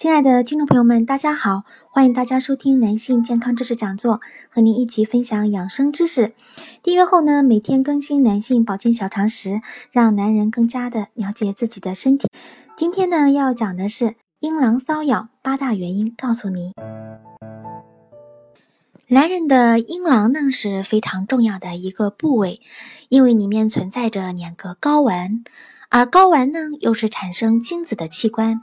亲爱的听众朋友们，大家好！欢迎大家收听男性健康知识讲座，和您一起分享养生知识。订阅后呢，每天更新男性保健小常识，让男人更加的了解自己的身体。今天呢，要讲的是阴囊瘙痒八大原因，告诉你。男人的阴囊呢是非常重要的一个部位，因为里面存在着两个睾丸。而睾丸呢，又是产生精子的器官，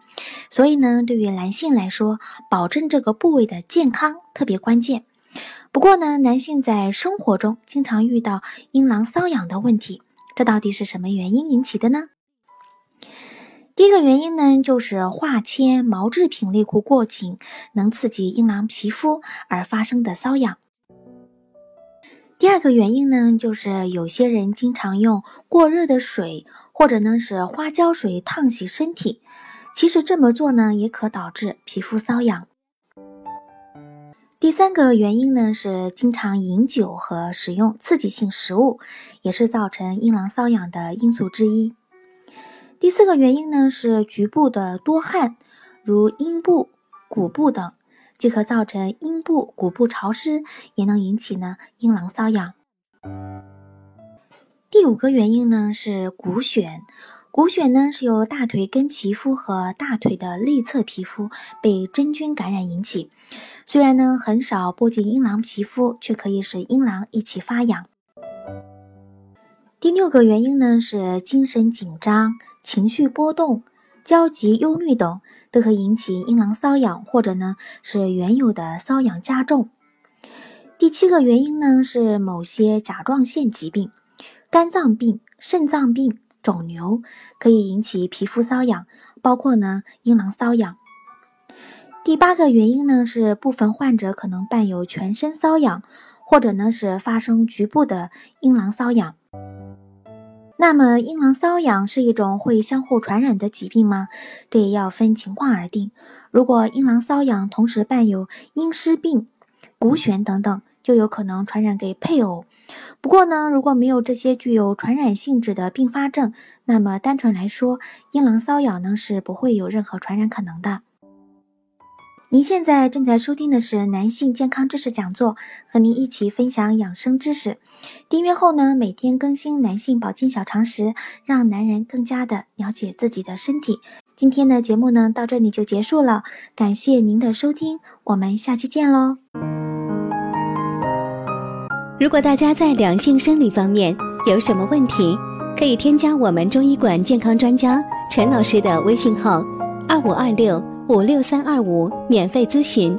所以呢，对于男性来说，保证这个部位的健康特别关键。不过呢，男性在生活中经常遇到阴囊瘙痒的问题，这到底是什么原因引起的呢？第一个原因呢，就是化纤毛制品内裤过紧，能刺激阴囊皮肤而发生的瘙痒。第二个原因呢，就是有些人经常用过热的水。或者呢是花椒水烫洗身体，其实这么做呢也可导致皮肤瘙痒。第三个原因呢是经常饮酒和食用刺激性食物，也是造成阴囊瘙痒的因素之一。第四个原因呢是局部的多汗，如阴部、骨部等，即可造成阴部、骨部潮湿，也能引起呢阴囊瘙痒。第五个原因呢是骨癣，骨癣呢是由大腿根皮肤和大腿的内侧皮肤被真菌感染引起，虽然呢很少波及阴囊皮肤，却可以使阴囊一起发痒。第六个原因呢是精神紧张、情绪波动、焦急、忧虑等，都可引起阴囊瘙痒，或者呢是原有的瘙痒加重。第七个原因呢是某些甲状腺疾病。肝脏病、肾脏病、肿瘤可以引起皮肤瘙痒，包括呢阴囊瘙痒。第八个原因呢是部分患者可能伴有全身瘙痒，或者呢是发生局部的阴囊瘙痒。那么阴囊瘙痒是一种会相互传染的疾病吗？这也要分情况而定。如果阴囊瘙痒同时伴有阴湿病、骨癣等等。就有可能传染给配偶。不过呢，如果没有这些具有传染性质的并发症，那么单纯来说，阴囊瘙痒呢是不会有任何传染可能的。您现在正在收听的是男性健康知识讲座，和您一起分享养生知识。订阅后呢，每天更新男性保健小常识，让男人更加的了解自己的身体。今天的节目呢，到这里就结束了，感谢您的收听，我们下期见喽。如果大家在两性生理方面有什么问题，可以添加我们中医馆健康专家陈老师的微信号：二五二六五六三二五，免费咨询。